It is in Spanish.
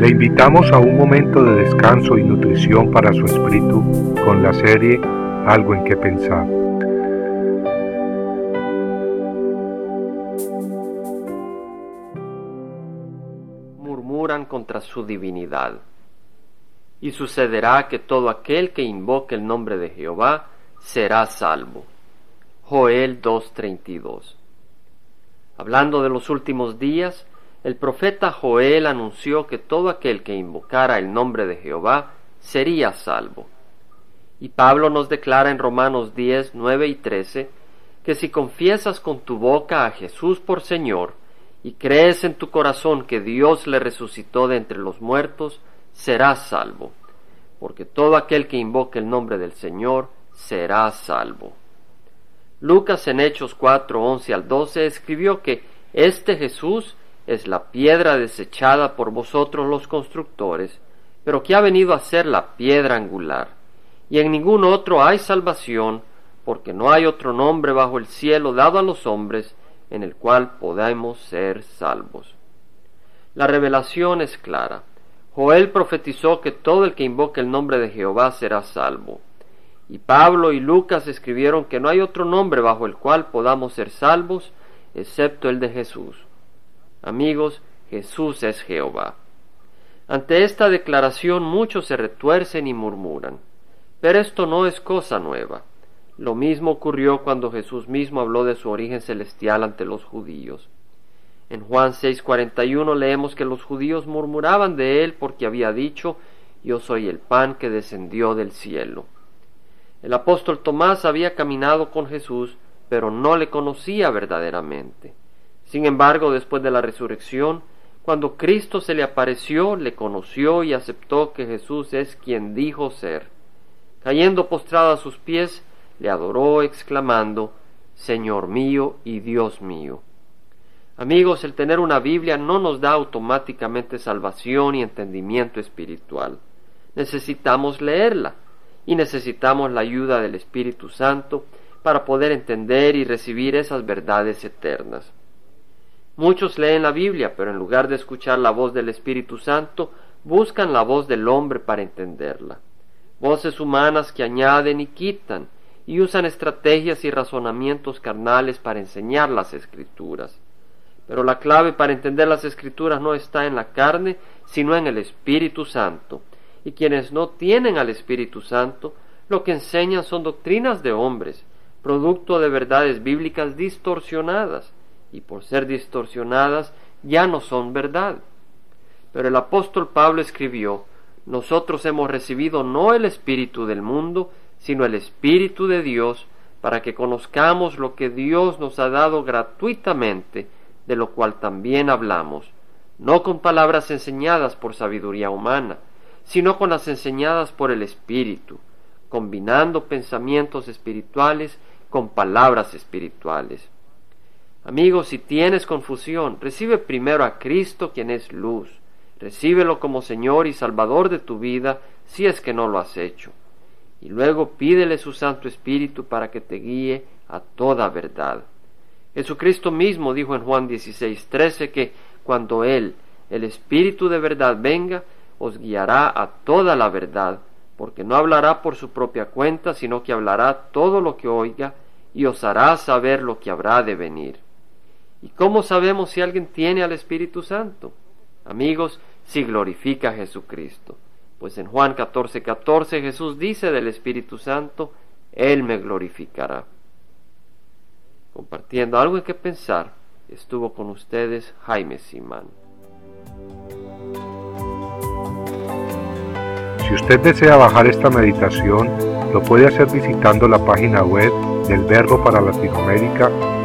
Le invitamos a un momento de descanso y nutrición para su espíritu con la serie Algo en que pensar. Murmuran contra su divinidad. Y sucederá que todo aquel que invoque el nombre de Jehová será salvo. Joel 2.32 Hablando de los últimos días, el profeta Joel anunció que todo aquel que invocara el nombre de Jehová sería salvo. Y Pablo nos declara en Romanos 10, 9 y 13 que si confiesas con tu boca a Jesús por Señor y crees en tu corazón que Dios le resucitó de entre los muertos, serás salvo, porque todo aquel que invoque el nombre del Señor será salvo. Lucas en Hechos 4, 11 al 12 escribió que este Jesús es la piedra desechada por vosotros los constructores, pero que ha venido a ser la piedra angular. Y en ningún otro hay salvación, porque no hay otro nombre bajo el cielo dado a los hombres en el cual podamos ser salvos. La revelación es clara. Joel profetizó que todo el que invoque el nombre de Jehová será salvo. Y Pablo y Lucas escribieron que no hay otro nombre bajo el cual podamos ser salvos excepto el de Jesús. Amigos, Jesús es Jehová. Ante esta declaración muchos se retuercen y murmuran. Pero esto no es cosa nueva. Lo mismo ocurrió cuando Jesús mismo habló de su origen celestial ante los judíos. En Juan 6:41 leemos que los judíos murmuraban de él porque había dicho, Yo soy el pan que descendió del cielo. El apóstol Tomás había caminado con Jesús, pero no le conocía verdaderamente. Sin embargo, después de la resurrección, cuando Cristo se le apareció, le conoció y aceptó que Jesús es quien dijo ser. Cayendo postrado a sus pies, le adoró exclamando, Señor mío y Dios mío. Amigos, el tener una Biblia no nos da automáticamente salvación y entendimiento espiritual. Necesitamos leerla y necesitamos la ayuda del Espíritu Santo para poder entender y recibir esas verdades eternas. Muchos leen la Biblia, pero en lugar de escuchar la voz del Espíritu Santo, buscan la voz del hombre para entenderla. Voces humanas que añaden y quitan, y usan estrategias y razonamientos carnales para enseñar las escrituras. Pero la clave para entender las escrituras no está en la carne, sino en el Espíritu Santo, y quienes no tienen al Espíritu Santo, lo que enseñan son doctrinas de hombres, producto de verdades bíblicas distorsionadas, y por ser distorsionadas ya no son verdad. Pero el apóstol Pablo escribió, nosotros hemos recibido no el Espíritu del mundo, sino el Espíritu de Dios, para que conozcamos lo que Dios nos ha dado gratuitamente, de lo cual también hablamos, no con palabras enseñadas por sabiduría humana, sino con las enseñadas por el Espíritu, combinando pensamientos espirituales con palabras espirituales. Amigos, si tienes confusión, recibe primero a Cristo quien es luz. Recíbelo como Señor y Salvador de tu vida si es que no lo has hecho. Y luego pídele su Santo Espíritu para que te guíe a toda verdad. Jesucristo mismo dijo en Juan 16, 13 que cuando Él, el Espíritu de verdad, venga, os guiará a toda la verdad, porque no hablará por su propia cuenta, sino que hablará todo lo que oiga y os hará saber lo que habrá de venir. ¿Y cómo sabemos si alguien tiene al Espíritu Santo? Amigos, si glorifica a Jesucristo. Pues en Juan 14, 14 Jesús dice del Espíritu Santo, Él me glorificará. Compartiendo algo en que pensar, estuvo con ustedes Jaime Simán. Si usted desea bajar esta meditación, lo puede hacer visitando la página web del Verbo para Latinoamérica